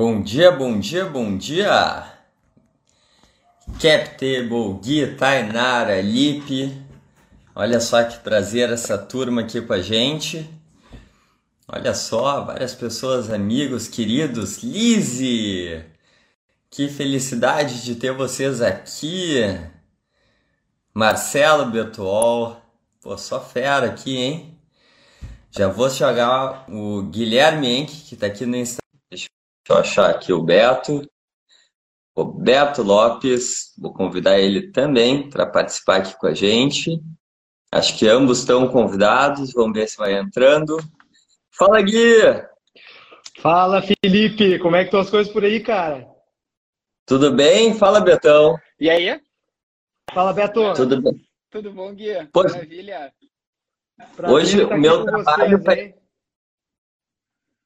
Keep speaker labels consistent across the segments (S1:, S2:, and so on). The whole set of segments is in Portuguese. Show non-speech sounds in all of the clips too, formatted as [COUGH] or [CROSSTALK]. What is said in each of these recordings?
S1: Bom dia, bom dia, bom dia! Captable, Gui, Tainara, Lipe. Olha só que prazer essa turma aqui com a gente. Olha só, várias pessoas, amigos, queridos. Lise! Que felicidade de ter vocês aqui. Marcelo Betuol. Pô, só fera aqui, hein? Já vou jogar o Guilherme Enck, que tá aqui no Instagram. Deixa eu achar aqui o Beto. Roberto Lopes, vou convidar ele também para participar aqui com a gente. Acho que ambos estão convidados, vamos ver se vai entrando. Fala, Gui!
S2: Fala, Felipe! Como é que estão as coisas por aí, cara?
S1: Tudo bem? Fala, Betão.
S3: E aí?
S2: Fala, Beto.
S1: Tudo bem?
S3: Tudo bom, Gui?
S1: Pois...
S3: Maravilha.
S1: Prazer Hoje o meu trabalho...
S3: Vocês,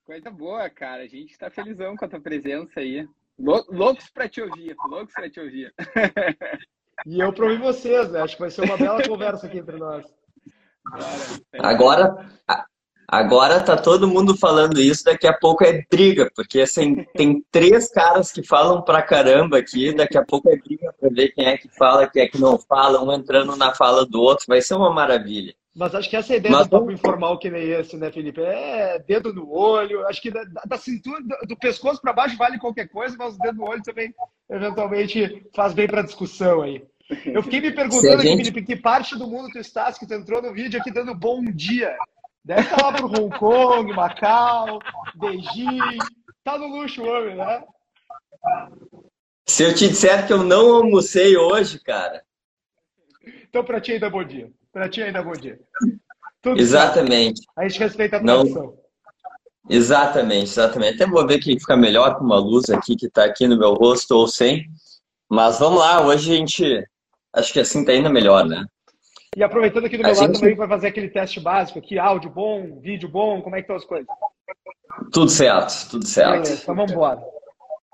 S3: Coisa boa, cara. A gente está felizão com a tua presença aí. Loucos para te ouvir, loucos para te ouvir. [LAUGHS]
S2: E eu para ouvir vocês, né? Acho que vai ser uma bela conversa aqui entre nós.
S1: Agora, agora tá todo mundo falando isso, daqui a pouco é briga, porque assim, tem três caras que falam pra caramba aqui, daqui a pouco é briga para ver quem é que fala, quem é que não fala, um entrando na fala do outro, vai ser uma maravilha.
S2: Mas acho que essa é ideia Mas, do papo informal que nem esse, né, Felipe? É dedo no olho. Acho que da, da cintura, do, do pescoço para baixo vale qualquer coisa, mas o dedo no olho também, eventualmente, faz bem para discussão aí. Eu fiquei me perguntando aqui, gente... Felipe, que parte do mundo tu estás que tu entrou no vídeo aqui dando bom dia. Deve estar lá pro Hong Kong, Macau, Beijing. Tá no luxo homem, né?
S1: Se eu te disser que eu não almocei hoje, cara.
S2: Então, para ti ainda bom dia. Para ti ainda bom dia.
S1: Tudo exatamente.
S2: Certo. A gente respeita a tradição. Não...
S1: Exatamente, exatamente. Até vou ver que fica melhor com uma luz aqui que está aqui no meu rosto ou sem. Mas vamos lá, hoje a gente. Acho que assim está ainda melhor, né?
S2: E aproveitando aqui do meu a lado gente... também, vai fazer aquele teste básico aqui: áudio bom, vídeo bom, como é que estão as coisas?
S1: Tudo certo, tudo certo.
S2: Beleza, então vamos embora.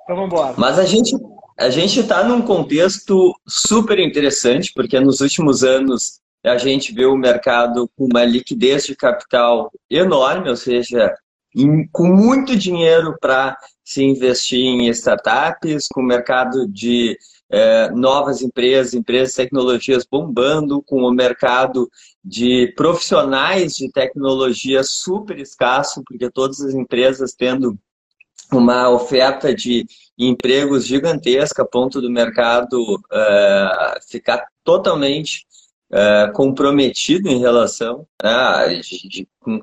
S2: Então vamos embora.
S1: Mas a gente a gente está num contexto super interessante, porque nos últimos anos a gente vê o mercado com uma liquidez de capital enorme, ou seja, em, com muito dinheiro para se investir em startups, com o mercado de é, novas empresas, empresas tecnologias bombando, com o mercado de profissionais de tecnologia super escasso, porque todas as empresas tendo uma oferta de empregos gigantesca, a ponto do mercado uh, ficar totalmente uh, comprometido em relação a né,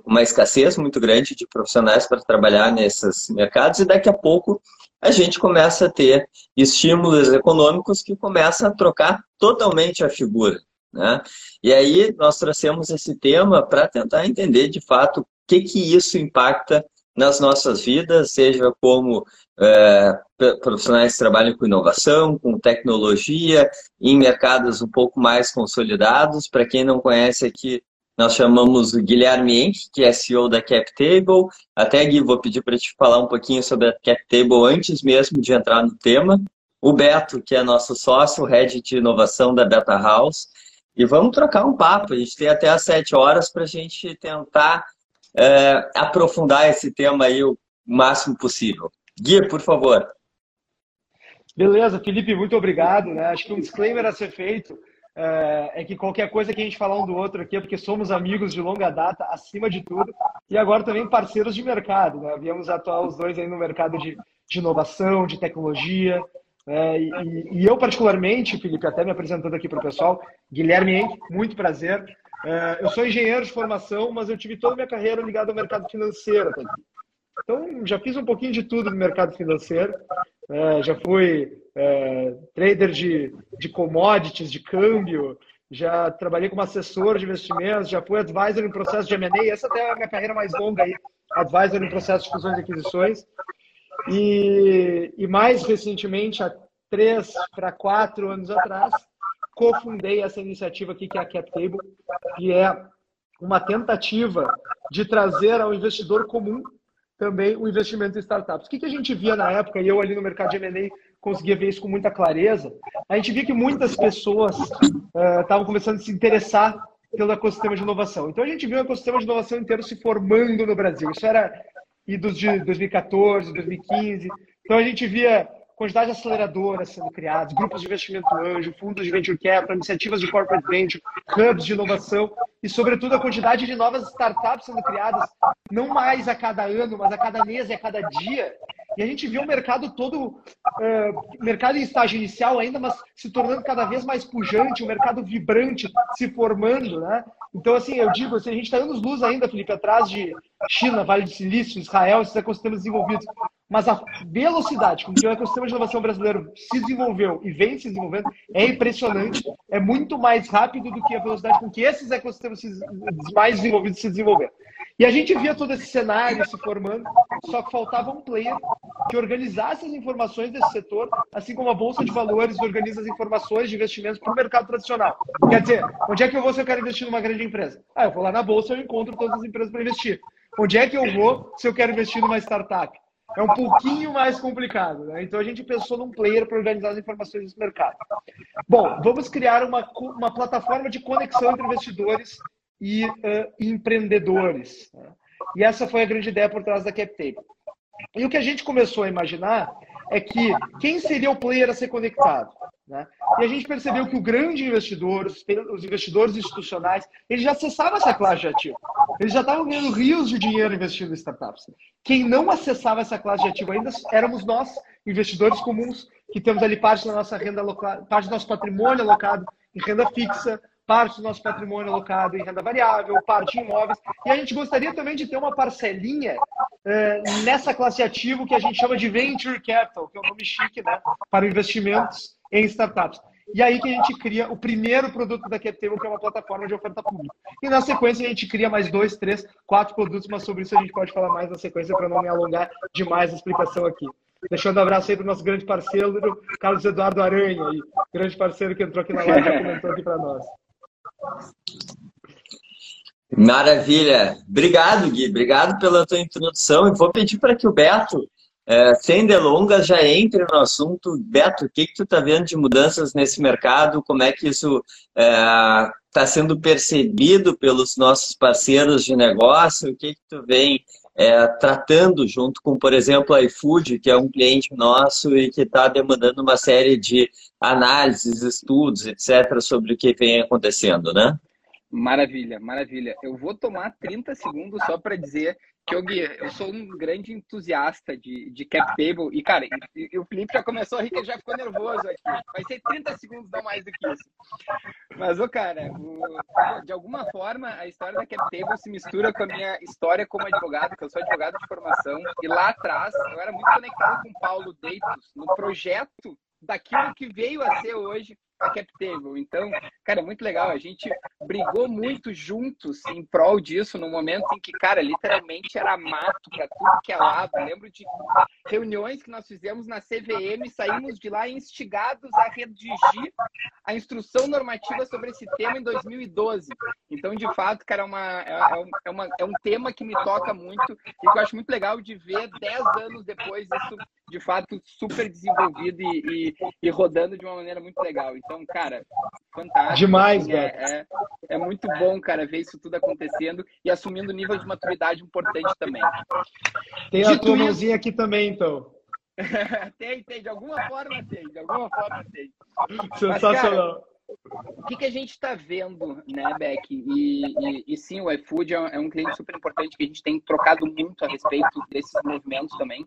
S1: uma escassez muito grande de profissionais para trabalhar nesses mercados, e daqui a pouco a gente começa a ter estímulos econômicos que começam a trocar totalmente a figura. Né? E aí nós trouxemos esse tema para tentar entender de fato o que, que isso impacta nas nossas vidas, seja como é, profissionais que trabalham com inovação, com tecnologia, em mercados um pouco mais consolidados. Para quem não conhece aqui, nós chamamos o Guilherme Enck, que é CEO da CapTable. Até, Gui, vou pedir para te falar um pouquinho sobre a CapTable antes mesmo de entrar no tema. O Beto, que é nosso sócio, head de inovação da Beta House. E vamos trocar um papo. A gente tem até às sete horas para a gente tentar é, aprofundar esse tema aí o máximo possível. Guia, por favor.
S2: Beleza, Felipe, muito obrigado. Né? Acho que um disclaimer a ser feito é, é, que qualquer coisa que a gente falar um do outro aqui é porque somos amigos de longa data, acima de tudo, e agora também parceiros de mercado. Né? Viemos atuar os dois aí no mercado de, de inovação, de tecnologia. É, e, e, eu, particularmente, Felipe, até me apresentando aqui para o pessoal, Guilherme Henk, muito prazer. É, eu sou engenheiro de formação, mas eu tive toda a minha carreira ligada ao mercado financeiro. Então, já fiz um pouquinho de tudo no mercado financeiro. É, já fui é, trader de, de commodities, de câmbio, já trabalhei como assessor de investimentos, já fui advisor em processo de M&A. Essa até é a minha carreira mais longa aí, advisor em processo de fusões e aquisições. E, e mais recentemente, há três para quatro anos atrás, cofundei essa iniciativa aqui, que é a CapTable, que é uma tentativa de trazer ao investidor comum também o investimento em startups. O que, que a gente via na época, e eu ali no mercado de M&A conseguia ver isso com muita clareza, a gente via que muitas pessoas estavam uh, começando a se interessar pelo ecossistema de inovação. Então a gente viu o ecossistema de inovação inteiro se formando no Brasil. Isso era e dos de 2014, 2015. Então a gente via quantidade de aceleradoras sendo criadas, grupos de investimento anjo, fundos de venture capital, iniciativas de corporate venture, hubs de inovação e, sobretudo, a quantidade de novas startups sendo criadas, não mais a cada ano, mas a cada mês e a cada dia. E a gente viu o mercado todo, uh, mercado em estágio inicial ainda, mas se tornando cada vez mais pujante, um mercado vibrante se formando, né? Então, assim, eu digo, assim, a gente está anos luz ainda, Felipe, atrás de China, Vale do Silício, Israel, esses ecossistemas desenvolvidos. Mas a velocidade com que o ecossistema de inovação brasileiro se desenvolveu e vem se desenvolvendo é impressionante. É muito mais rápido do que a velocidade com que esses ecossistemas mais desenvolvidos se desenvolveram. E a gente via todo esse cenário se formando, só que faltava um player que organizasse as informações desse setor, assim como a Bolsa de Valores organiza as informações de investimentos para o mercado tradicional. Quer dizer, onde é que eu vou se eu quero investir numa grande empresa? Ah, eu vou lá na Bolsa e eu encontro todas as empresas para investir. Onde é que eu vou se eu quero investir numa startup? É um pouquinho mais complicado. Né? Então a gente pensou num player para organizar as informações desse mercado. Bom, vamos criar uma, uma plataforma de conexão entre investidores e uh, empreendedores. Né? E essa foi a grande ideia por trás da CapTable. E o que a gente começou a imaginar é que quem seria o player a ser conectado? Né? E a gente percebeu que o grande investidor, os investidores institucionais, eles já acessavam essa classe de ativo. Eles já estavam ganhando rios de dinheiro investindo em startups. Quem não acessava essa classe de ativo ainda éramos nós, investidores comuns, que temos ali parte da nossa renda alocada, parte do nosso patrimônio alocado em renda fixa, parte do nosso patrimônio alocado em renda variável, parte em imóveis. E a gente gostaria também de ter uma parcelinha eh, nessa classe de ativo que a gente chama de Venture Capital, que é um nome chique né, para investimentos em startups. E aí que a gente cria o primeiro produto da CapTable, que é uma plataforma de oferta pública. E na sequência a gente cria mais dois, três, quatro produtos, mas sobre isso a gente pode falar mais na sequência para não me alongar demais a explicação aqui. Deixando um abraço aí para o nosso grande parceiro, Carlos Eduardo Aranha, aí, grande parceiro que entrou aqui na live e comentou aqui para nós.
S1: Maravilha. Obrigado, Gui. Obrigado pela tua introdução. E vou pedir para que o Beto é, sem delongas, já entre no assunto. Beto, o que, que tu está vendo de mudanças nesse mercado? Como é que isso está é, sendo percebido pelos nossos parceiros de negócio? O que, que tu vem é, tratando junto com, por exemplo, a iFood, que é um cliente nosso e que está demandando uma série de análises, estudos, etc., sobre o que vem acontecendo, né?
S3: Maravilha, maravilha. Eu vou tomar 30 segundos só para dizer que eu, sou um grande entusiasta de, de cap table e, cara, e, e o Felipe já começou a rir ele já ficou nervoso aqui. Vai ser 30 segundos, não mais do que isso. Mas, ô, cara, o, de alguma forma, a história da cap table se mistura com a minha história como advogado, que eu sou advogado de formação, e lá atrás eu era muito conectado com o Paulo Deitos no projeto daquilo que veio a ser hoje a CapTable. Então, cara, é muito legal. A gente brigou muito juntos em prol disso, no momento em que, cara, literalmente era mato para tudo que é lado. Eu lembro de reuniões que nós fizemos na CVM, saímos de lá instigados a redigir a instrução normativa sobre esse tema em 2012. Então, de fato, cara, é, uma, é, é, uma, é um tema que me toca muito e que eu acho muito legal de ver 10 anos depois isso, de fato, super desenvolvido e, e, e rodando de uma maneira muito legal. Então, cara, fantástico.
S2: Demais,
S3: assim, é, é, é, muito bom, cara, ver isso tudo acontecendo e assumindo um nível de maturidade importante também.
S2: Tem a tua mãozinha aqui também, então. [LAUGHS]
S3: tem, tem, de alguma forma tem, de alguma forma tem.
S2: Sensacional. Mas, cara,
S3: o que, que a gente está vendo, né, Beck? E, e, e, sim, o iFood é, é um cliente super importante que a gente tem trocado muito a respeito desses movimentos também.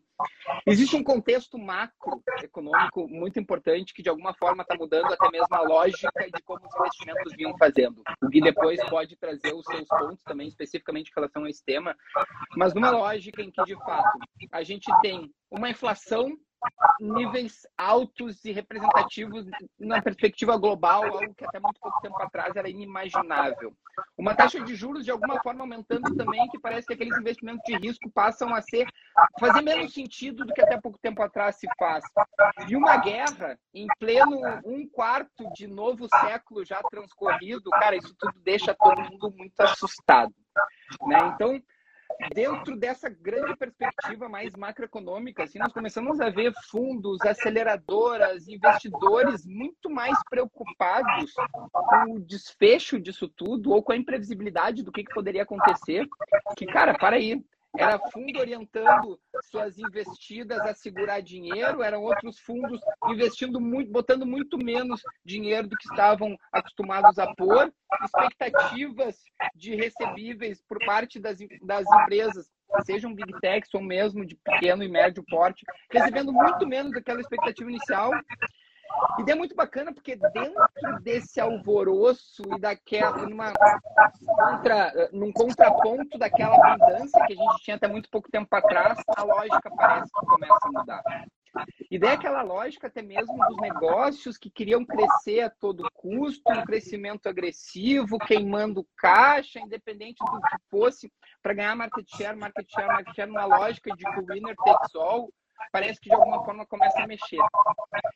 S3: Existe um contexto macroeconômico muito importante que, de alguma forma, está mudando até mesmo a lógica de como os investimentos vinham fazendo. O Gui depois pode trazer os seus pontos também, especificamente em relação a esse tema, mas numa lógica em que, de fato, a gente tem uma inflação níveis altos e representativos na perspectiva global, algo que até muito pouco tempo atrás era inimaginável. Uma taxa de juros de alguma forma aumentando também, que parece que aqueles investimentos de risco passam a ser fazer menos sentido do que até pouco tempo atrás se faz. E uma guerra em pleno um quarto de novo século já transcorrido, cara, isso tudo deixa todo mundo muito assustado, né? Então dentro dessa grande perspectiva mais macroeconômica, assim, nós começamos a ver fundos, aceleradoras, investidores muito mais preocupados com o desfecho disso tudo ou com a imprevisibilidade do que, que poderia acontecer. Que, cara, para aí. Era fundo orientando suas investidas a segurar dinheiro, eram outros fundos investindo muito, botando muito menos dinheiro do que estavam acostumados a pôr, expectativas de recebíveis por parte das, das empresas, sejam big techs ou mesmo de pequeno e médio porte, recebendo muito menos daquela expectativa inicial e é muito bacana porque dentro desse alvoroço e daquela, numa contra, num contraponto daquela abundância que a gente tinha até muito pouco tempo atrás, a lógica parece que começa a mudar. E daí aquela lógica até mesmo dos negócios que queriam crescer a todo custo, um crescimento agressivo, queimando caixa, independente do que fosse, para ganhar market share, market share, market share, numa lógica de que o winner takes all, parece que de alguma forma começa a mexer.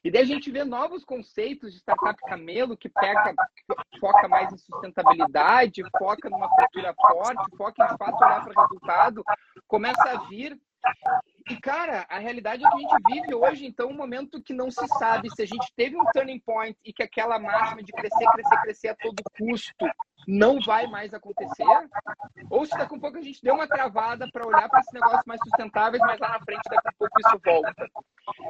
S3: E daí a gente vê novos conceitos de startup camelo que foca mais em sustentabilidade, foca numa cultura forte, foca em fato olhar para o resultado, começa a vir e, cara, a realidade é que a gente vive hoje, então, um momento que não se sabe se a gente teve um turning point e que aquela máxima de crescer, crescer, crescer a todo custo não vai mais acontecer, ou se daqui a pouco a gente deu uma travada para olhar para esses negócios mais sustentáveis, mas lá na frente daqui a pouco isso volta.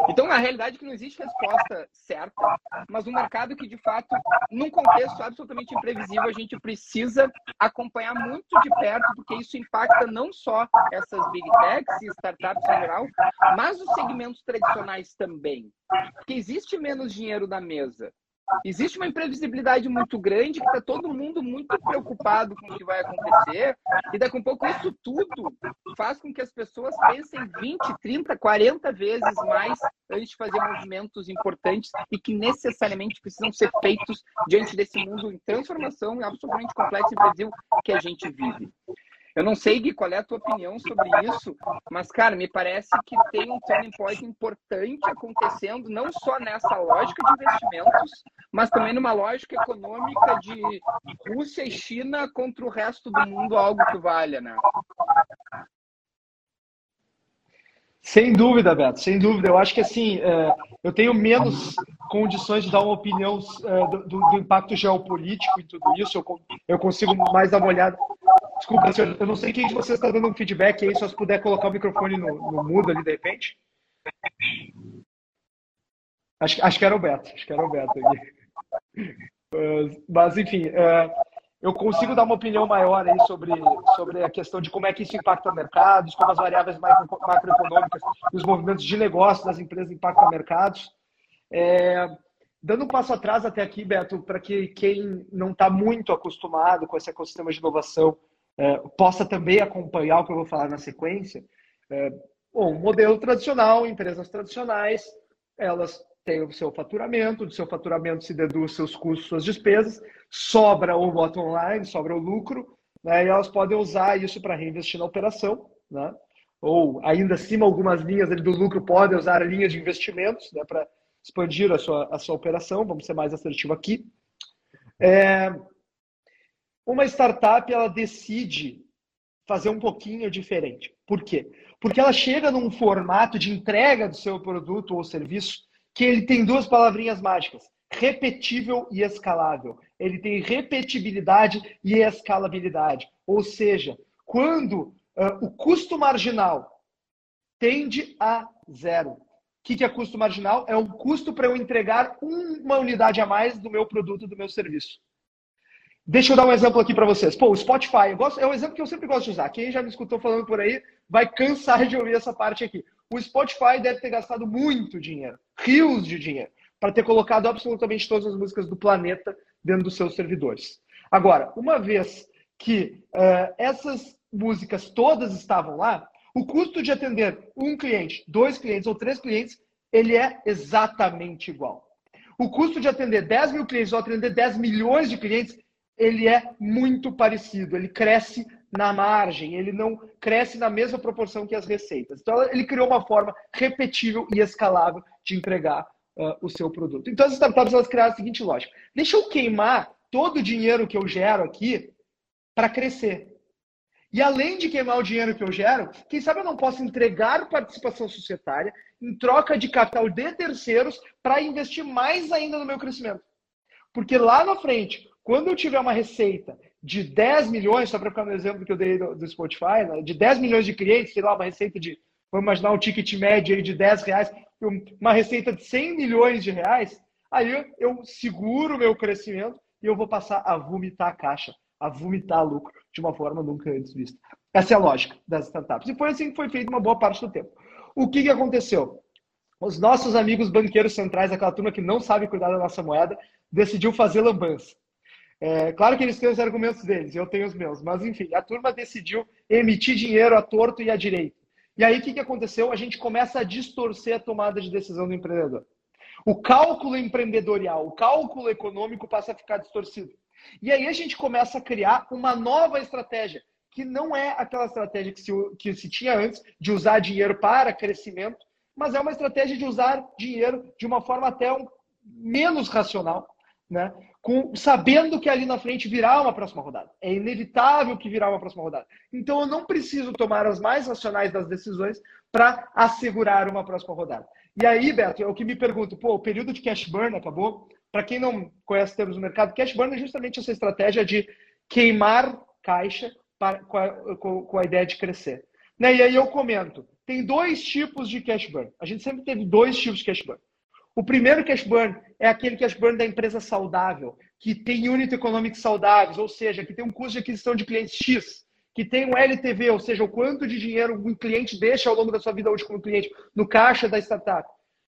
S3: Então, a realidade é que não existe resposta certa, mas um mercado que, de fato, num contexto absolutamente imprevisível, a gente precisa acompanhar muito de perto, porque isso impacta não só essas big techs e startups geral, mas os segmentos tradicionais também. Porque existe menos dinheiro na mesa. Existe uma imprevisibilidade muito grande que está todo mundo muito preocupado com o que vai acontecer e daqui a pouco isso tudo faz com que as pessoas pensem 20, 30, 40 vezes mais antes de fazer movimentos importantes e que necessariamente precisam ser feitos diante desse mundo em transformação absolutamente complexo e Brasil que a gente vive. Eu não sei, Gui, qual é a tua opinião sobre isso, mas, cara, me parece que tem um turning point importante acontecendo, não só nessa lógica de investimentos, mas também numa lógica econômica de Rússia e China contra o resto do mundo, algo que valha, né?
S2: Sem dúvida, Beto, sem dúvida. Eu acho que assim, é, eu tenho menos condições de dar uma opinião é, do, impacto geopolítico e tudo isso. Eu, consigo mais dar uma olhada Desculpa, senhor, eu não sei quem de vocês está dando um feedback aí, só se puder colocar o microfone no, no mudo ali de repente. Acho, acho que era o Beto, acho que era o Beto aqui. Mas, enfim, é, eu consigo dar uma opinião maior aí sobre, sobre a questão de como é que isso impacta mercados, como as variáveis macroeconômicas e os movimentos de negócio das empresas impactam mercados. É, dando um passo atrás até aqui, Beto, para que quem não está muito acostumado com esse ecossistema de inovação é, possa também acompanhar o que eu vou falar na sequência. É, bom, modelo tradicional, empresas tradicionais, elas têm o seu faturamento, do seu faturamento se deduz seus custos, suas despesas, sobra o bottom line, sobra o lucro, né, e elas podem usar isso para reinvestir na operação, né, ou ainda acima algumas linhas do lucro podem usar linhas de investimentos né, para expandir a sua, a sua operação, vamos ser mais assertivo aqui. É, uma startup ela decide fazer um pouquinho diferente. Por quê? Porque ela chega num formato de entrega do seu produto ou serviço que ele tem duas palavrinhas mágicas: repetível e escalável. Ele tem repetibilidade e escalabilidade. Ou seja, quando uh, o custo marginal tende a zero. O que, que é custo marginal? É um custo para eu entregar uma unidade a mais do meu produto, do meu serviço. Deixa eu dar um exemplo aqui para vocês. Pô, o Spotify, gosto, é um exemplo que eu sempre gosto de usar. Quem já me escutou falando por aí vai cansar de ouvir essa parte aqui. O Spotify deve ter gastado muito dinheiro, rios de dinheiro, para ter colocado absolutamente todas as músicas do planeta dentro dos seus servidores. Agora, uma vez que uh, essas músicas todas estavam lá, o custo de atender um cliente, dois clientes ou três clientes, ele é exatamente igual. O custo de atender 10 mil clientes ou atender 10 milhões de clientes ele é muito parecido, ele cresce na margem, ele não cresce na mesma proporção que as receitas. Então, ele criou uma forma repetível e escalável de entregar uh, o seu produto. Então, as startups elas criaram a seguinte lógica: deixa eu queimar todo o dinheiro que eu gero aqui para crescer. E além de queimar o dinheiro que eu gero, quem sabe eu não posso entregar participação societária em troca de capital de terceiros para investir mais ainda no meu crescimento. Porque lá na frente, quando eu tiver uma receita de 10 milhões, só para ficar no exemplo que eu dei do, do Spotify, né, de 10 milhões de clientes, sei lá, uma receita de, vamos imaginar um ticket médio aí de 10 reais, uma receita de 100 milhões de reais, aí eu seguro o meu crescimento e eu vou passar a vomitar a caixa, a vomitar lucro de uma forma nunca antes vista. Essa é a lógica das startups. E foi assim que foi feito uma boa parte do tempo. O que, que aconteceu? Os nossos amigos banqueiros centrais, aquela turma que não sabe cuidar da nossa moeda, decidiu fazer lambança. É, claro que eles têm os argumentos deles, eu tenho os meus, mas enfim, a turma decidiu emitir dinheiro a torto e a direito. E aí o que, que aconteceu? A gente começa a distorcer a tomada de decisão do empreendedor. O cálculo empreendedorial, o cálculo econômico passa a ficar distorcido. E aí a gente começa a criar uma nova estratégia, que não é aquela estratégia que se, que se tinha antes de usar dinheiro para crescimento, mas é uma estratégia de usar dinheiro de uma forma até um, menos racional, né? Com, sabendo que ali na frente virá uma próxima rodada. É inevitável que virá uma próxima rodada. Então eu não preciso tomar as mais racionais das decisões para assegurar uma próxima rodada. E aí, Beto, é o que me pergunto, pô, o período de cash burn acabou? Para quem não conhece termos do mercado, cash burn é justamente essa estratégia de queimar caixa para, com, a, com, com a ideia de crescer. Né? E aí eu comento, tem dois tipos de cash burn. A gente sempre teve dois tipos de cash burn. O primeiro cash burn é aquele cash burn da empresa saudável, que tem unit economics saudáveis, ou seja, que tem um custo de aquisição de clientes X, que tem um LTV, ou seja, o quanto de dinheiro um cliente deixa ao longo da sua vida útil como cliente no caixa da startup.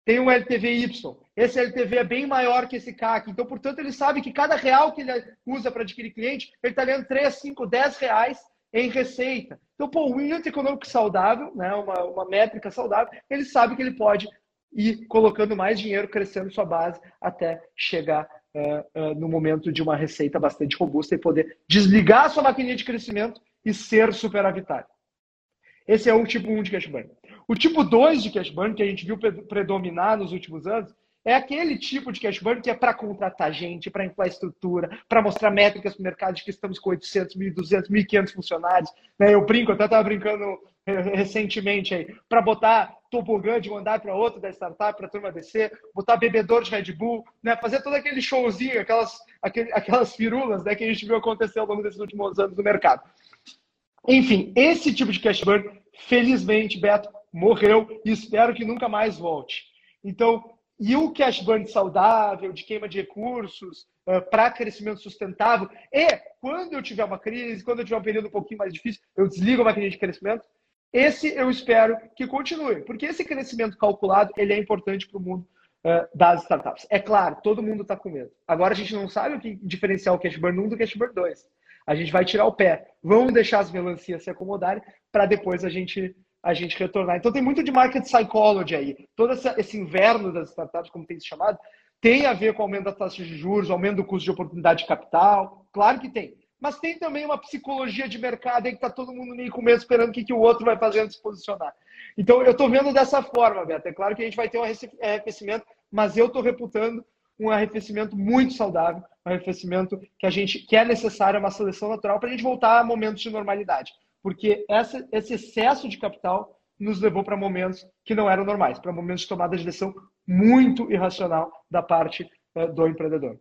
S2: Tem um LTV Y. Esse LTV é bem maior que esse CAC. Então, portanto, ele sabe que cada real que ele usa para adquirir cliente, ele está ganhando 3, 5, 10 reais em receita. Então, pô, o unit econômico saudável, né, uma, uma métrica saudável, ele sabe que ele pode e colocando mais dinheiro, crescendo sua base até chegar uh, uh, no momento de uma receita bastante robusta e poder desligar sua maquininha de crescimento e ser superavitário. Esse é o tipo 1 de cash burn. O tipo 2 de cash burn, que a gente viu predominar nos últimos anos, é aquele tipo de cash burn que é para contratar gente, para infraestrutura, para mostrar métricas para o mercado de que estamos com 800, 1.200, 1.500 funcionários. Né? Eu brinco, até estava brincando [LAUGHS] recentemente aí, para botar tobogã de um andar para outro da startup, para turma descer, botar bebedor de Red Bull, né? fazer todo aquele showzinho, aquelas, aquele, aquelas firulas né, que a gente viu acontecer ao longo desses últimos anos no mercado. Enfim, esse tipo de cash burn, felizmente, Beto, morreu e espero que nunca mais volte. Então, e o cash burn saudável, de queima de recursos, uh, para crescimento sustentável, e quando eu tiver uma crise, quando eu tiver um período um pouquinho mais difícil, eu desligo a maquininha de crescimento, esse eu espero que continue, porque esse crescimento calculado ele é importante para o mundo uh, das startups. É claro, todo mundo está com medo. Agora a gente não sabe o que diferenciar o cash burn 1 do cash burn 2. A gente vai tirar o pé. Vamos deixar as melancias se acomodarem para depois a gente a gente retornar. Então tem muito de market psychology aí. Todo esse inverno das startups, como tem se chamado, tem a ver com o aumento da taxa de juros, aumento do custo de oportunidade de capital. Claro que tem mas tem também uma psicologia de mercado aí que está todo mundo meio com medo esperando o que, que o outro vai fazer antes de se posicionar. Então, eu estou vendo dessa forma, Beto. É claro que a gente vai ter um arrefecimento, mas eu estou reputando um arrefecimento muito saudável, um arrefecimento que a gente que é necessário, uma seleção natural para a gente voltar a momentos de normalidade. Porque essa, esse excesso de capital nos levou para momentos que não eram normais, para momentos de tomada de decisão muito irracional da parte uh, do empreendedor.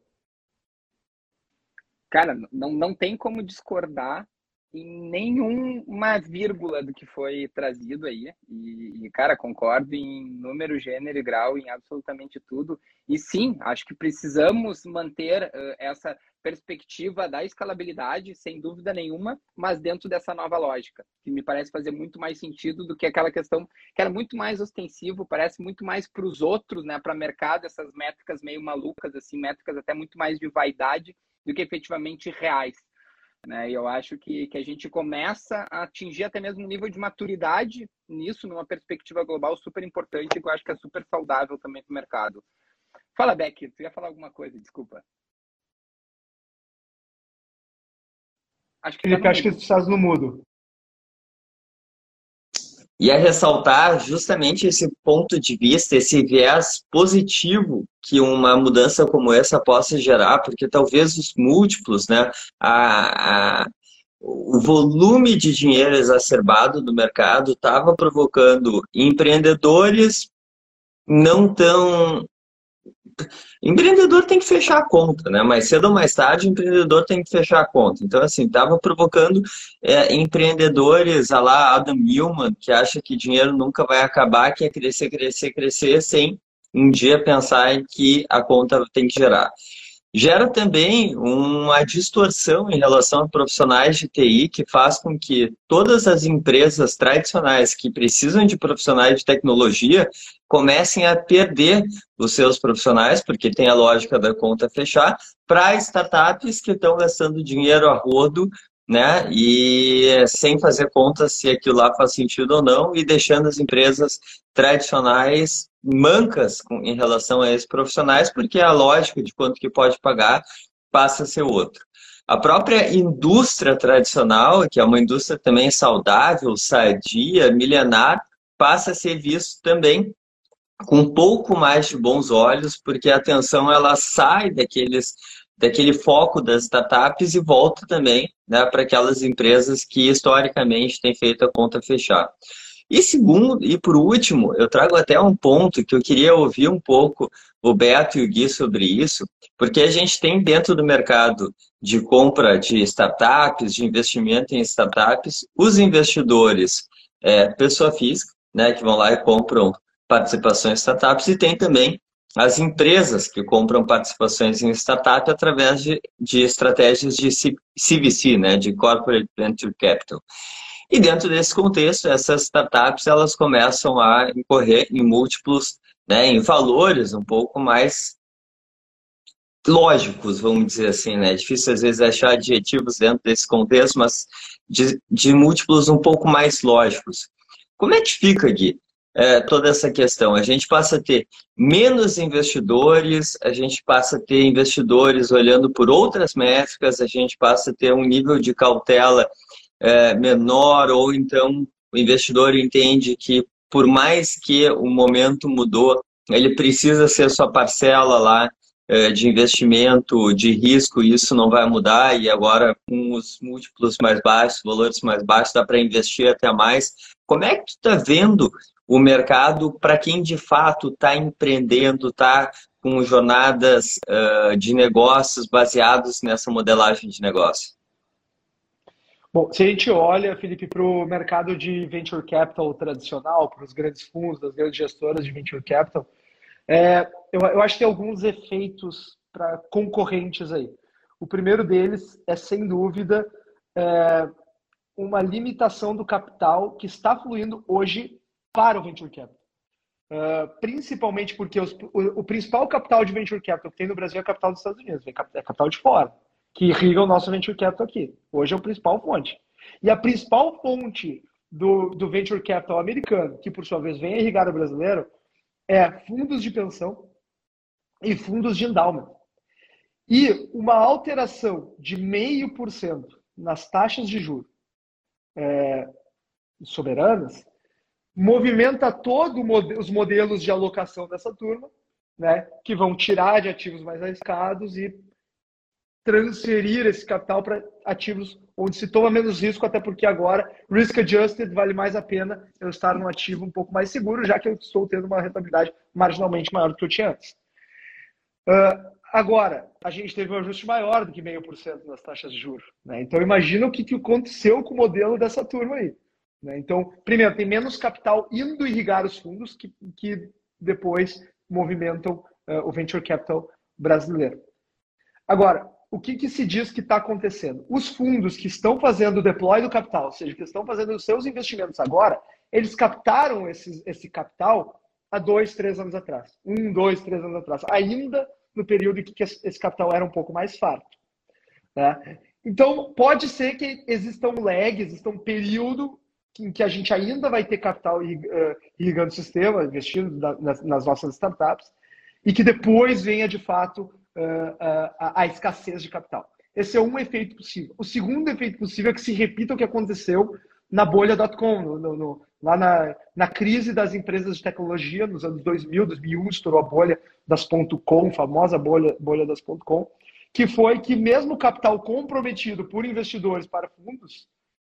S3: Cara, não, não tem como discordar em nenhuma vírgula do que foi trazido aí. E, e, cara, concordo em número, gênero e grau, em absolutamente tudo. E sim, acho que precisamos manter uh, essa perspectiva da escalabilidade, sem dúvida nenhuma, mas dentro dessa nova lógica, que me parece fazer muito mais sentido do que aquela questão que era muito mais ostensivo, parece muito mais para os outros, né, para o mercado, essas métricas meio malucas, assim, métricas até muito mais de vaidade do que efetivamente reais. Né? E eu acho que, que a gente começa a atingir até mesmo um nível de maturidade nisso, numa perspectiva global super importante, que eu acho que é super saudável também para o mercado. Fala, Beck, tu ia falar alguma coisa, desculpa.
S2: Acho que, Felipe, tá acho que estás no mudo.
S1: E a ressaltar justamente esse ponto de vista, esse viés positivo que uma mudança como essa possa gerar, porque talvez os múltiplos, né, a, a o volume de dinheiro exacerbado do mercado estava provocando empreendedores não tão empreendedor tem que fechar a conta, né? Mais cedo ou mais tarde, empreendedor tem que fechar a conta. Então, assim, estava provocando é, empreendedores, a lá Adam Millman, que acha que dinheiro nunca vai acabar, que é crescer, crescer, crescer, sem um dia pensar em que a conta tem que gerar. Gera também uma distorção em relação a profissionais de TI que faz com que todas as empresas tradicionais que precisam de profissionais de tecnologia comecem a perder os seus profissionais, porque tem a lógica da conta fechar, para startups que estão gastando dinheiro a rodo né? E sem fazer conta se aquilo lá faz sentido ou não e deixando as empresas tradicionais mancas com, em relação a esses profissionais, porque a lógica de quanto que pode pagar passa a ser outra. A própria indústria tradicional, que é uma indústria também saudável, sadia, milenar, passa a ser visto também com um pouco mais de bons olhos, porque a atenção ela sai daqueles daquele foco das startups e volta também né, para aquelas empresas que historicamente têm feito a conta fechar. E segundo, e por último, eu trago até um ponto que eu queria ouvir um pouco o Beto e o Gui sobre isso, porque a gente tem dentro do mercado de compra de startups, de investimento em startups, os investidores, é, pessoa física, né, que vão lá e compram participações em startups, e tem também as empresas que compram participações em startup através de, de estratégias de CVC, né, de Corporate Venture Capital. E dentro desse contexto, essas startups elas começam a incorrer em múltiplos, né, em valores um pouco mais lógicos, vamos dizer assim, né? É difícil às vezes achar adjetivos dentro desse contexto, mas de, de múltiplos um pouco mais lógicos. Como é que fica, Gui? É, toda essa questão. A gente passa a ter menos investidores, a gente passa a ter investidores olhando por outras métricas, a gente passa a ter um nível de cautela é, menor, ou então o investidor entende que, por mais que o momento mudou, ele precisa ser sua parcela lá é, de investimento, de risco, isso não vai mudar, e agora com os múltiplos mais baixos, valores mais baixos, dá para investir até mais. Como é que tu está vendo o mercado para quem de fato está empreendendo, está com jornadas uh, de negócios baseados nessa modelagem de negócio?
S2: Bom, se a gente olha, Felipe, para o mercado de venture capital tradicional, para os grandes fundos, das grandes gestoras de venture capital, é, eu, eu acho que tem alguns efeitos para concorrentes aí. O primeiro deles é, sem dúvida, é, uma limitação do capital que está fluindo hoje para o venture capital. Uh, principalmente porque os, o, o, principal capital de venture capital que tem no Brasil é capital dos Estados Unidos, é capital de fora, que irriga o nosso venture capital aqui. Hoje é o principal fonte. E a principal fonte do, do venture capital americano, que por sua vez vem irrigar o brasileiro, é fundos de pensão e fundos de endowment. E uma alteração de meio por cento nas taxas de juros é, soberanas movimenta todos os modelos de alocação dessa turma, né, que vão tirar de ativos mais arriscados e transferir esse capital para ativos onde se toma menos risco, até porque agora, risk adjusted, vale mais a pena eu estar num ativo um pouco mais seguro, já que eu estou tendo uma rentabilidade marginalmente maior do que eu tinha antes. Uh, agora, a gente teve um ajuste maior do que meio por cento nas taxas de juros. Né? Então, imagina o que, que aconteceu com o modelo dessa turma aí. Né? Então, primeiro, tem menos capital indo irrigar os fundos que, que depois movimentam uh, o venture capital brasileiro. Agora, o que, que se diz que está acontecendo? Os fundos que estão fazendo o deploy do capital, ou seja, que estão fazendo os seus investimentos agora, eles captaram esse, esse capital há dois, três anos atrás. Um, dois, três anos atrás. Ainda no período em que esse capital era um pouco mais farto. Né? Então, pode ser que existam lags, exista um período em que a gente ainda vai ter capital eh, irrigando o sistema, investindo nas nossas startups, e que depois venha, de fato, eh, a, escassez de capital. Esse é um efeito possível. O segundo efeito possível é que se repita o que aconteceu na bolha.com, lá na, na crise das empresas de tecnologia, nos anos 2000, 2001, estourou a bolha das .com, famosa bolha, bolha das .com, que foi que mesmo capital comprometido por investidores para fundos,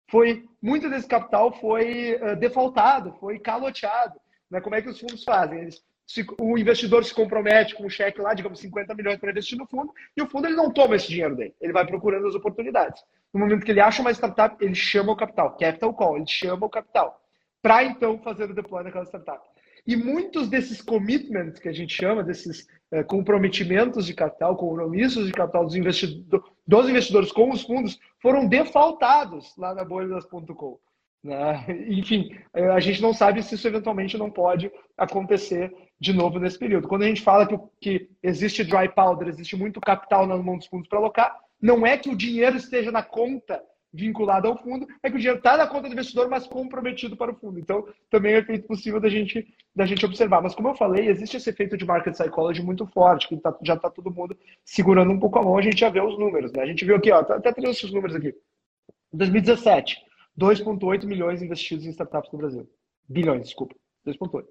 S2: foi muito desse capital foi uh, defaultado, foi caloteado. Né? Como é que os fundos fazem? Eles se, o investidor se compromete com um cheque lá, digamos, 50 milhões para investir no fundo, e o fundo ele não toma esse dinheiro dele, ele vai procurando as oportunidades. No momento que ele acha uma startup, ele chama o capital, capital call, ele chama o capital, para então fazer o deploy naquela startup. E muitos desses commitments que a gente chama, desses é, comprometimentos de capital, compromissos de capital dos, investidor, dos investidores com os fundos, foram defaultados lá na bolha das .com. Né? [LAUGHS] Enfim, eh, a gente não sabe se isso eventualmente não pode acontecer de novo nesse período. Quando a gente fala que, que existe dry powder, existe muito capital na mão dos fundos para alocar, não é que o dinheiro esteja na conta vinculada ao fundo, é que o dinheiro está na conta do investidor, mas comprometido para o fundo. Então, também é efeito possível da gente, da gente observar. Mas, como eu falei, existe esse efeito de market psychology muito forte, que tá, já está todo mundo segurando um pouco a mão, a gente já vê os números. Né? A gente viu aqui, ó, tá, até trouxe os números aqui. 2017, 2,8 milhões investidos em startups no Brasil. Bilhões, desculpa. 2,8.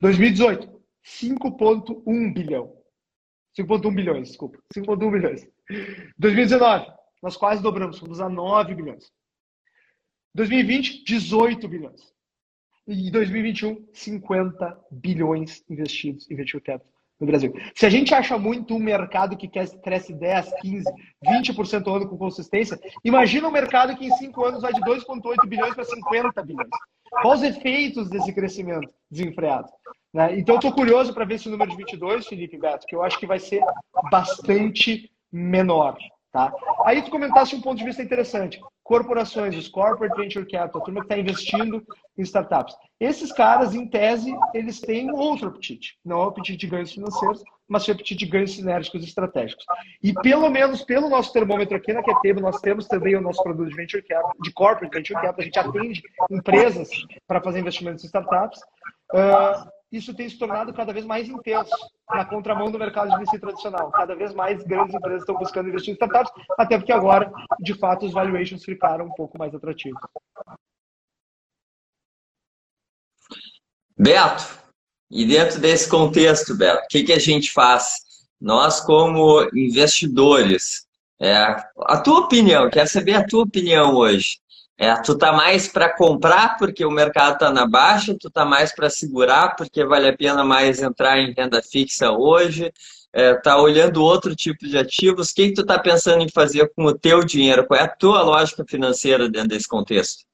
S2: 2018, 5,1 bilhão. 5,1 bilhões, desculpa. 5,1 bilhões. 2019, nós quase dobramos, fomos a 9 bilhões. 2020, 18 bilhões. E 2021, 50 bilhões investidos em venture capital no Brasil. Se a gente acha muito um mercado que cresce 10, 15, 20% ao ano com consistência, imagina um mercado que em 5 anos vai de 2,8 bilhões para 50 bilhões. Quais os efeitos desse crescimento desenfreado? Né? Então, estou curioso para ver esse número de 22, Felipe Beto, que eu acho que vai ser bastante menor. Tá? Aí tu comentasse um ponto de vista interessante. Corporações, os corporate venture capital, a turma que está investindo em startups. Esses caras, em tese, eles têm outro apetite. Não é o apetite de ganhos financeiros, mas o apetite de ganhos sinérgicos estratégicos. E pelo menos pelo nosso termômetro aqui na QTB, nós temos também o nosso produto de venture capital, de corporate venture capital. A gente atende empresas para fazer investimentos em startups. Uh, isso tem se tornado cada vez mais intenso na contramão do mercado de VC tradicional. Cada vez mais grandes empresas estão buscando investir em startups, até porque agora, de fato, os valuations ficaram um pouco mais atrativos.
S1: Beto, e dentro desse contexto, Beto, o que, que a gente faz? Nós, como investidores, é, a tua opinião, quero saber a tua opinião hoje. É, tu tá mais para comprar porque o mercado tá na baixa, tu tá mais para segurar porque vale a pena mais entrar em renda fixa hoje, é, tá olhando outro tipo de ativos. O que, que tu tá pensando em fazer com o teu dinheiro? Qual é a tua lógica financeira dentro desse contexto?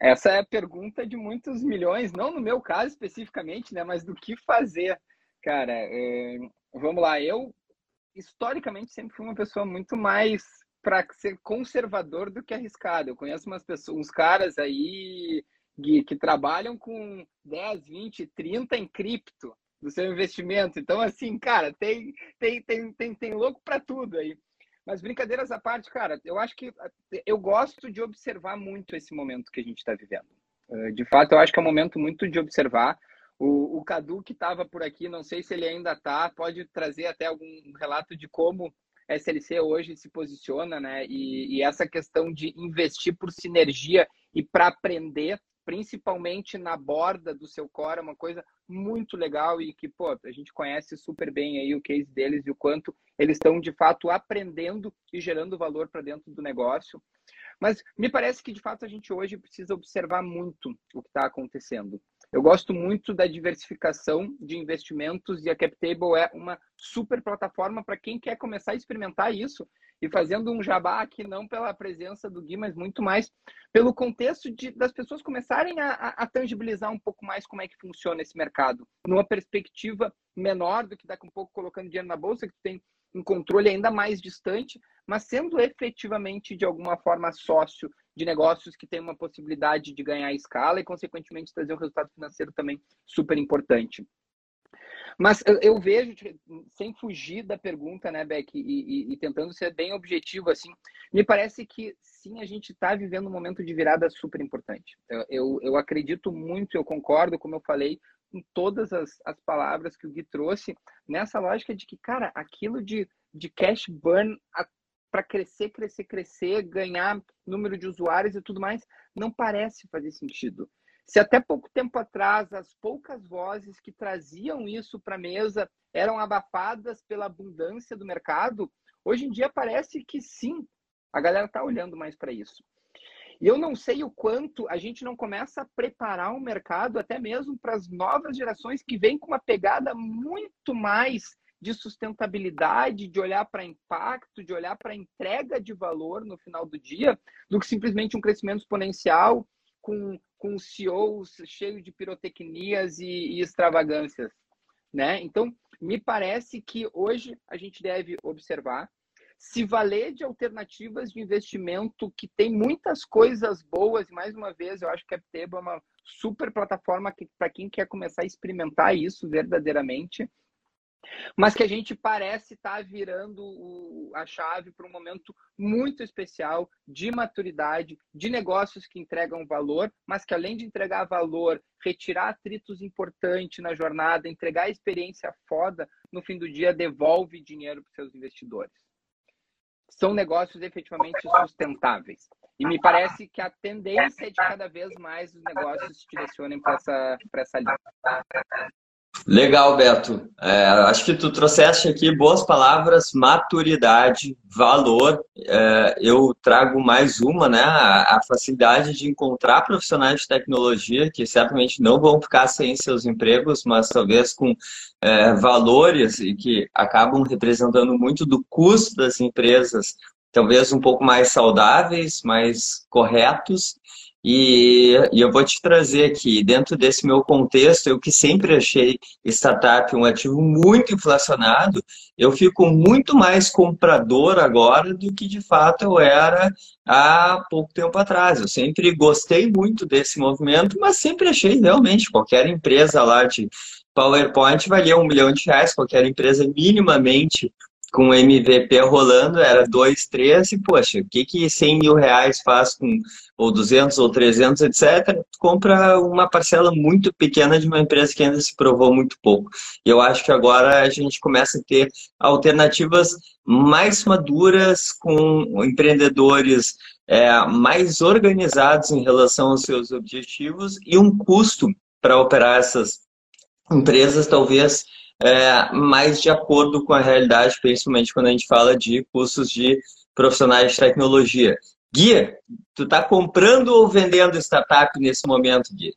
S3: Essa é a pergunta de muitos milhões, não no meu caso especificamente, né, mas do que fazer. Cara, é, vamos lá, eu historicamente sempre fui uma pessoa muito mais para ser conservador do que arriscado. Eu conheço umas pessoas, uns caras aí que, que trabalham com 10, 20, 30 em cripto do seu investimento. Então, assim, cara, tem, tem, tem, tem, tem louco para tudo aí. Mas brincadeiras à parte, cara, eu acho que eu gosto de observar muito esse momento que a gente está vivendo. Eh, de fato, eu acho que é um momento muito de observar. O, o Cadu, que estava por aqui, não sei se ele ainda está, pode trazer até algum relato de como SLC hoje se posiciona, né? E, e essa questão de investir por sinergia e para aprender, principalmente na borda do seu core, é uma coisa muito legal e que, pô, a gente conhece super bem aí o case deles e o quanto eles estão de fato aprendendo e gerando valor para dentro do negócio. Mas me parece que de fato a gente hoje precisa observar muito o que está acontecendo. Eu gosto muito da diversificação de investimentos e a CapTable é uma super plataforma para quem quer começar a experimentar isso e fazendo um jabá aqui não pela presença do Gui, mas muito mais pelo contexto de, das pessoas começarem a, a, tangibilizar um pouco mais como é que funciona esse mercado, numa perspectiva menor do que daqui um pouco colocando dinheiro na bolsa, que tem um controle ainda mais distante, mas sendo efetivamente de alguma forma sócio de negócios que tem uma possibilidade de ganhar escala e, consequentemente, trazer um resultado financeiro também super importante. Mas eu, vejo, sem fugir da pergunta, né, Beck, e, e, e, tentando ser bem objetivo, assim, me parece que sim, a gente está vivendo um momento de virada super importante. Eu, eu, eu, acredito muito, eu concordo, como eu falei, com todas as, as palavras que o Gui trouxe, nessa lógica de que, cara, aquilo de, de cash burn para crescer, crescer, crescer, ganhar número de usuários e tudo mais, não parece fazer sentido. Se até pouco tempo atrás as poucas vozes que traziam isso para a mesa eram abafadas pela abundância do mercado, hoje em dia parece que sim, a galera está olhando mais para isso. E eu não sei o quanto a gente não começa a preparar o mercado até mesmo para as novas gerações que vêm com uma pegada muito mais de sustentabilidade, de olhar para impacto, de olhar para entrega de valor no final do dia, do que simplesmente um crescimento exponencial com, com CEOs cheio de pirotecnias e, e extravagâncias. Né? Então, me parece que hoje a gente deve observar se valer de alternativas de investimento que tem muitas coisas boas, e mais uma vez, eu acho que a Apteba é uma super plataforma para quem quer começar a experimentar isso verdadeiramente, mas que a gente parece estar tá virando o, a chave para um momento muito especial de maturidade, de negócios que entregam valor, mas que além de entregar valor, retirar atritos importantes na jornada, entregar experiência foda, no fim do dia devolve dinheiro para seus investidores. São negócios efetivamente sustentáveis. E me parece que a tendência é de cada vez mais os negócios se direcionem para essa, essa linha.
S1: Legal, Beto. É, acho que tu trouxeste aqui boas palavras, maturidade, valor. É, eu trago mais uma, né? A, facilidade de encontrar profissionais de tecnologia que certamente não vão ficar sem seus empregos, mas talvez com é, valores e que acabam representando muito do custo das empresas, talvez um pouco mais saudáveis, mais corretos e, e, eu vou te trazer aqui, dentro desse meu contexto, eu que sempre achei startup um ativo muito inflacionado, eu fico muito mais comprador agora do que de fato eu era há pouco tempo atrás. Eu sempre gostei muito desse movimento, mas sempre achei realmente qualquer empresa lá de PowerPoint valia um milhão de reais, qualquer empresa minimamente com MVP rolando, era 2, 3, e poxa, o que que 100 mil reais faz com, ou 200 ou 300, etc., compra uma parcela muito pequena de uma empresa que ainda se provou muito pouco. E eu acho que agora a gente começa a ter alternativas mais maduras, com empreendedores é, mais organizados em relação aos seus objetivos e um custo para operar essas empresas talvez é, mais de acordo com a realidade, principalmente quando a gente fala de custos de profissionais de tecnologia. Guia, tu está comprando ou vendendo startup nesse momento, Guia?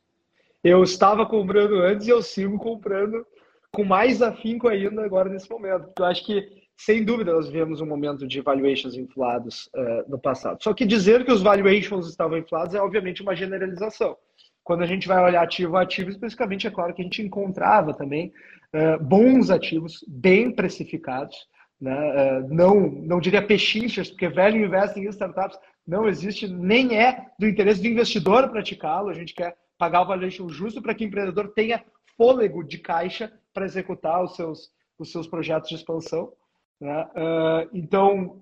S2: Eu estava comprando antes e eu sigo comprando com mais afinco ainda agora nesse momento. Eu acho que, sem dúvida, nós vivemos um momento de valuations inflados uh, no passado. Só que dizer que os valuations estavam inflados é, obviamente, uma generalização. Quando a gente vai olhar ativo a ativo, especificamente, é claro que a gente encontrava também uh, bons ativos, bem precificados, né? Uh, não, não diria pechinchas, porque velho investing em startups não existe, nem é do interesse do investidor praticá-lo. A gente quer pagar o valuation justo para que o empreendedor tenha fôlego de caixa para executar os seus, os seus projetos de expansão. Né? Uh, então,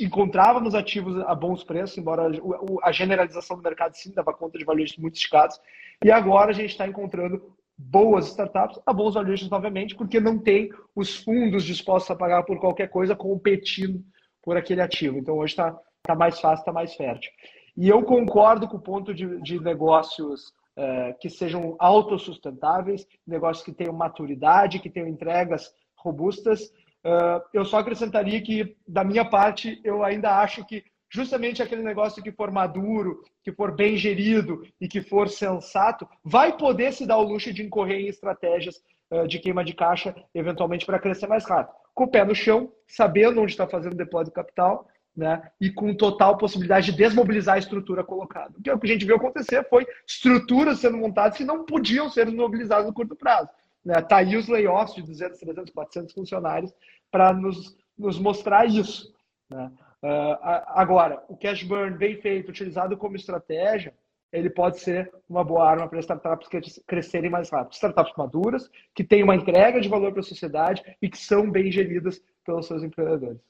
S2: encontrávamos ativos a bons preços, embora a generalização do mercado sim dava conta de valores muito esticados. E agora a gente está encontrando boas startups a bons valuations novamente, porque não tem os fundos dispostos a pagar por qualquer coisa competindo por aquele ativo. Então hoje está tá mais fácil, está mais fértil. E eu concordo com o ponto de, de negócios é, que sejam autossustentáveis, negócios que tenham maturidade, que tenham entregas robustas, eu só acrescentaria que, da minha parte, eu ainda acho que justamente aquele negócio que for maduro, que for bem gerido e que for sensato, vai poder se dar o luxo de incorrer em estratégias uh, de queima de caixa, eventualmente para crescer mais rápido. Com o pé no chão, sabendo onde está fazendo depósito de capital, né? E com total possibilidade de desmobilizar a estrutura colocada. O que a gente viu acontecer foi estruturas sendo montadas que não podiam ser desmobilizadas no curto prazo. Né? Tá aí os layoffs de 200, 300, 400 funcionários para nos, nos mostrar isso. Né? Uh, agora, o cash burn bem feito, utilizado como estratégia, ele pode ser uma boa arma para startups crescerem mais rápido. Startups maduras, que têm uma entrega de valor para a sociedade e que são bem geridas pelos seus empreendedores.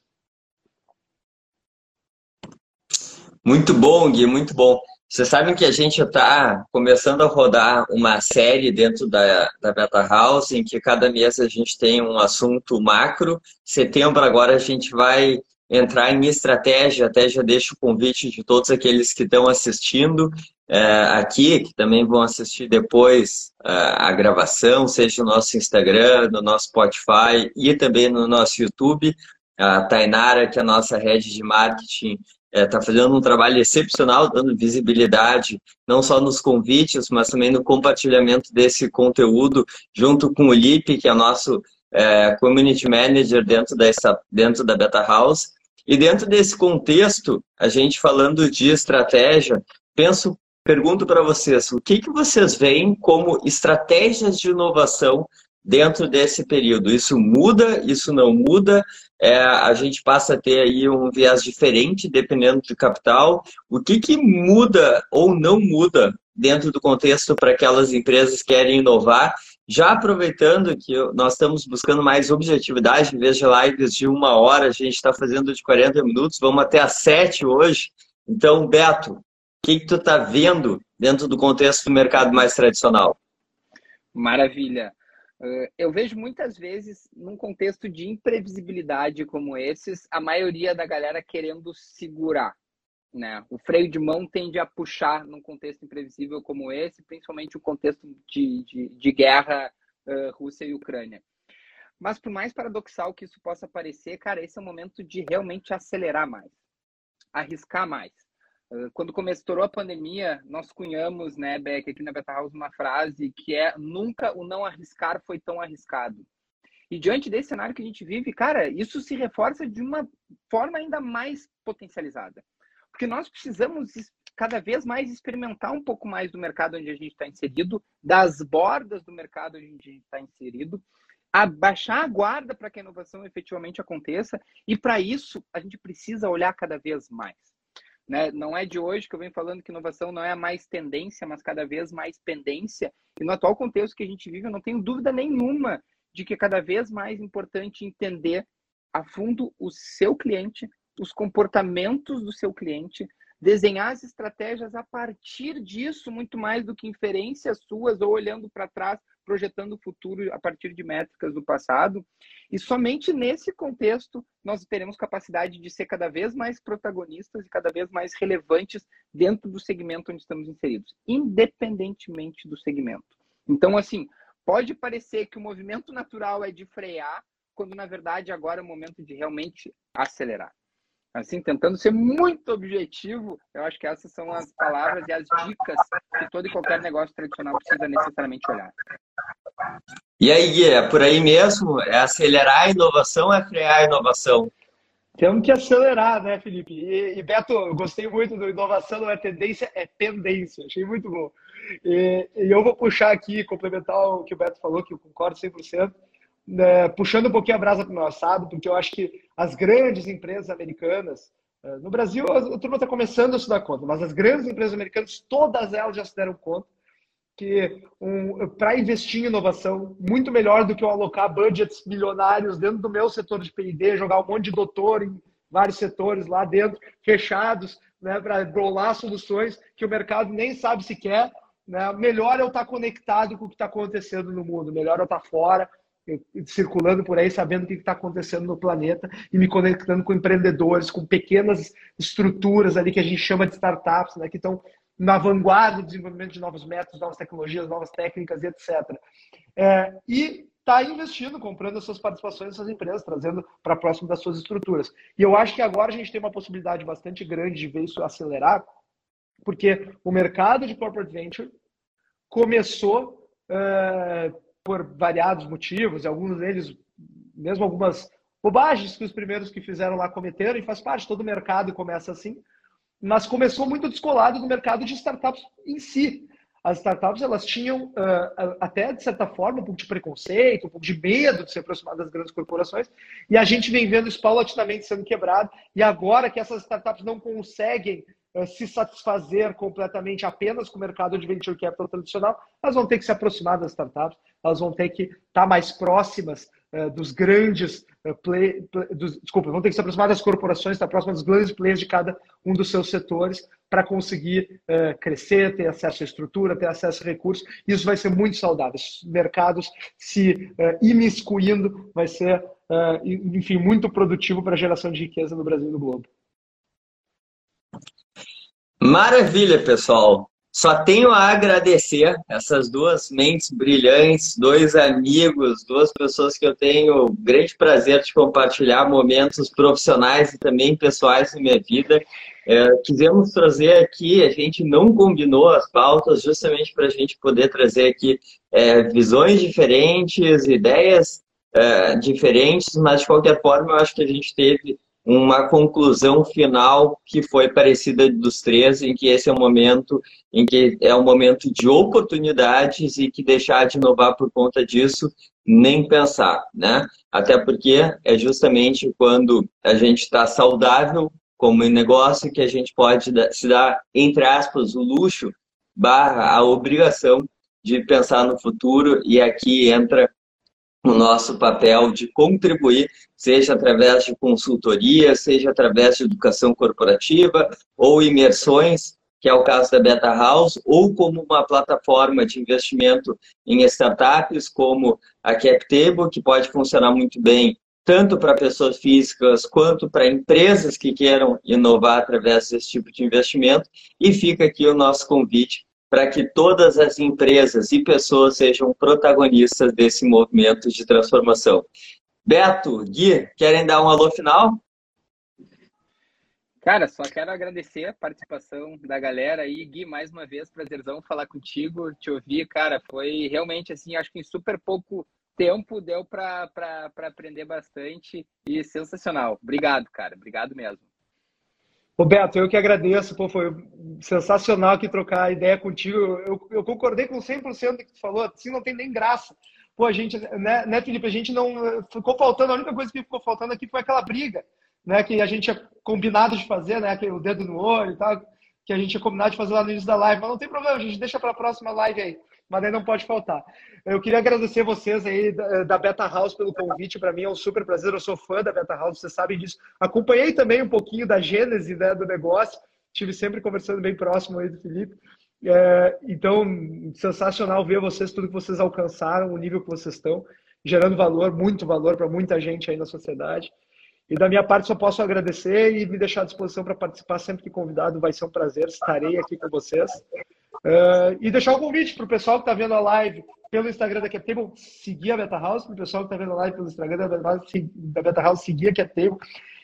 S1: Muito bom, Gui, muito bom. Vocês sabem que a gente está começando a rodar uma série dentro da, da Beta House, em que cada mês a gente tem um assunto macro. Setembro agora a gente vai entrar em estratégia, até já deixo o convite de todos aqueles que estão assistindo é, aqui, que também vão assistir depois é, a gravação, seja no nosso Instagram, no nosso Spotify e também no nosso YouTube. A Tainara, que é a nossa rede de marketing, está é, fazendo um trabalho excepcional, dando visibilidade não só nos convites, mas também no compartilhamento desse conteúdo, junto com o Lipe, que é nosso é, Community Manager dentro, dessa, dentro da Beta House. E dentro desse contexto, a gente falando de estratégia, penso, pergunto para vocês, o que, que vocês veem como estratégias de inovação dentro desse período? Isso muda? Isso não muda? É, a gente passa a ter aí um viés diferente dependendo do capital. O que, que muda ou não muda dentro do contexto para aquelas empresas que querem inovar já aproveitando que nós estamos buscando mais objetividade, em vez de lives de uma hora, a gente está fazendo de 40 minutos, vamos até às 7 hoje. Então, Beto, o que, que tu está vendo dentro do contexto do mercado mais tradicional?
S3: Maravilha. Eh, eu vejo muitas vezes, num contexto de imprevisibilidade como esses, a maioria da galera querendo segurar. Né? O freio de mão tende a puxar num contexto imprevisível como esse, principalmente o contexto de, de, de guerra uh, Rússia e Ucrânia. Mas por mais paradoxal que isso possa parecer, cara, esse é o momento de realmente acelerar mais, arriscar mais. Uh, quando começou a pandemia, nós cunhamos, né, Beck, aqui na Beta House, uma frase que é nunca o não arriscar foi tão arriscado. E diante desse cenário que a gente vive, cara, isso se reforça de uma forma ainda mais potencializada. Porque nós precisamos cada vez mais experimentar um pouco mais do mercado onde a gente está inserido, das bordas do mercado onde a gente está inserido, abaixar a guarda para que a inovação efetivamente aconteça, e para isso a gente precisa olhar cada vez mais. Né? Não é de hoje que eu venho falando que inovação não é mais tendência, mas cada vez mais pendência. E no atual contexto que a gente vive, eu não tenho dúvida nenhuma de que é cada vez mais importante entender a fundo o seu cliente, os comportamentos do seu cliente, desenhar as estratégias a partir disso, muito mais do que inferências suas ou olhando para trás, projetando o futuro a partir de métricas do passado. E somente nesse contexto nós teremos capacidade de ser cada vez mais protagonistas e cada vez mais relevantes dentro do segmento onde estamos inseridos, independentemente do segmento. Então, assim, pode parecer que o movimento natural é de frear, quando na verdade agora é o momento de realmente acelerar assim, tentando ser muito objetivo, eu acho que essas são as palavras e as dicas que todo e qualquer negócio tradicional precisa necessariamente olhar.
S1: E aí, Gui, é por aí mesmo? É acelerar a inovação ou é frear a inovação?
S2: Temos que acelerar, né, Felipe? E, e, Beto, eu gostei muito do inovação não é tendência, é tendência. Achei muito bom. E, e eu vou puxar aqui, complementar o que o Beto falou, que eu concordo 100% né, puxando um pouquinho a brasa para o meu assado, porque eu acho que as grandes empresas americanas, eh, no Brasil a turma está começando a se dar conta, mas as grandes empresas americanas, todas elas já se deram conta que um, para investir em inovação, muito melhor do que eu alocar budgets milionários dentro do meu setor de P&D, jogar um monte de doutor em vários setores lá dentro, fechados, né, para bolar soluções que o mercado nem sabe se quer. Né? Melhor eu estar tá conectado com o que está acontecendo no mundo, melhor eu estar tá fora, circulando por aí, sabendo o que está acontecendo no planeta e me conectando com empreendedores, com pequenas estruturas ali que a gente chama de startups, né, que estão na vanguarda do desenvolvimento de novos métodos, novas tecnologias, novas técnicas etc. É, e está investindo, comprando as suas participações nessas empresas, trazendo para próximo das suas estruturas. E eu acho que agora a gente tem uma possibilidade bastante grande de ver isso acelerar, porque o mercado de corporate venture começou uh, por variados motivos, e alguns deles, mesmo algumas bobagens que os primeiros que fizeram lá cometeram, e faz parte, todo mercado começa assim, mas começou muito descolado do mercado de startups em si. As startups elas tinham uh, até de certa forma um pouco de preconceito, um pouco de medo de se aproximar das grandes corporações, e a gente vem vendo isso paulatinamente sendo quebrado. E agora que essas startups não conseguem eh, se satisfazer completamente apenas com o mercado de venture capital tradicional, elas vão ter que se aproximar das startups, elas vão ter que estar tá mais próximas uh, dos grandes uh, play, play, dos, desculpa, vão ter que se aproximar das corporações, estar próximas dos grandes players de cada um dos seus setores para conseguir uh, crescer, ter acesso à estrutura, ter acesso a recursos. Isso vai ser muito saudável. Esses mercados se imiscuindo vai ser, enfim, muito produtivo para a geração de riqueza no Brasil e no globo.
S1: Maravilha, pessoal. Só tenho a agradecer essas duas mentes brilhantes, dois amigos, duas pessoas que eu tenho grande prazer de compartilhar momentos profissionais e também pessoais na minha vida. É, quisemos trazer aqui, a gente não combinou as pautas justamente para a gente poder trazer aqui é, visões diferentes, ideias é, diferentes, mas de qualquer forma eu acho que a gente teve uma conclusão final que foi parecida dos três, em que esse é um momento em que é um momento de oportunidades e que deixar de inovar por conta disso, nem pensar, né? Até porque é justamente quando a gente está saudável como negócio que a gente pode se dar, entre aspas, o luxo barra a obrigação de pensar no futuro e aqui entra o nosso papel de contribuir, seja através de consultoria, seja através de educação corporativa ou imersões, que é o caso da Beta House, ou como uma plataforma de investimento em startups, como a CapTable, que pode funcionar muito bem tanto para pessoas físicas quanto para empresas que queiram inovar através desse tipo de investimento. E fica aqui o nosso convite para que todas as empresas e pessoas sejam protagonistas desse movimento de transformação. Beto, Gui, querem dar um alô final?
S3: Cara, só quero agradecer a participação da galera aí. Gui, mais uma vez, prazerzão falar contigo, te ouvir, cara. Foi realmente, assim, acho que em super pouco tempo deu para aprender bastante e sensacional. Obrigado, cara. Obrigado mesmo.
S2: Roberto, eu que agradeço, pô, foi sensacional aqui trocar ideia contigo. Eu, eu concordei com 100% do que tu falou, assim não tem nem graça. Pô, a gente, né, né, Felipe, a gente não ficou faltando, a única coisa que ficou faltando aqui foi aquela briga, né, que a gente tinha combinado de fazer, né, o dedo no olho e tal, que a gente tinha combinado de fazer lá no início da live, mas não tem problema, a gente deixa para a próxima live aí mas aí não pode faltar. Eu queria agradecer vocês aí da Beta House pelo convite. Para mim é um super prazer. Eu sou fã da Beta House, vocês sabem disso. Acompanhei também um pouquinho da gênese né, do negócio. Tive sempre conversando bem próximo aí do Felipe. É, então, sensacional ver vocês, tudo que vocês alcançaram, o nível que vocês estão, gerando valor, muito valor para muita gente aí na sociedade. E da minha parte, só posso agradecer e me deixar à disposição para participar sempre que convidado. Vai ser um prazer, estarei aqui com vocês. Uh, e deixar o um convite para o pessoal que está vendo a live pelo Instagram da CapTable seguir a Beta House, para o pessoal que está vendo a live pelo Instagram da Beta House, da Beta House seguir a CapTable.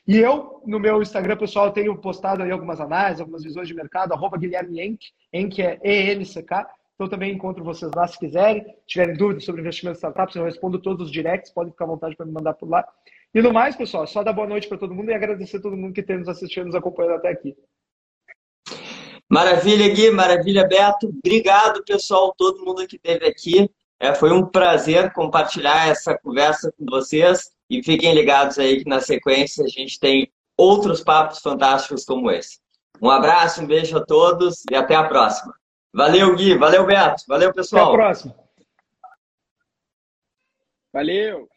S2: E eu, no meu Instagram pessoal, tenho postado aí algumas análises, algumas visões de mercado, arroba Guilherme Enck, Enck é E-N-C-K. Então também encontro vocês lá se quiserem. Tiverem dúvidas sobre investimento em startups, eu respondo todos os directs, podem ficar à vontade para me mandar por lá. E no mais, pessoal, só dar boa noite para todo mundo e agradecer a todo mundo que tem nos assistindo, nos acompanhando até aqui.
S1: Maravilha, Gui, maravilha, Beto. Obrigado, pessoal, todo mundo que esteve aqui. É, foi um prazer compartilhar essa conversa com vocês e fiquem ligados aí que na sequência a gente tem outros papos fantásticos como esse. Um abraço, um beijo a todos e até a próxima. Valeu, Gui, valeu, Beto, valeu, pessoal.
S2: Até a próxima.
S3: Valeu.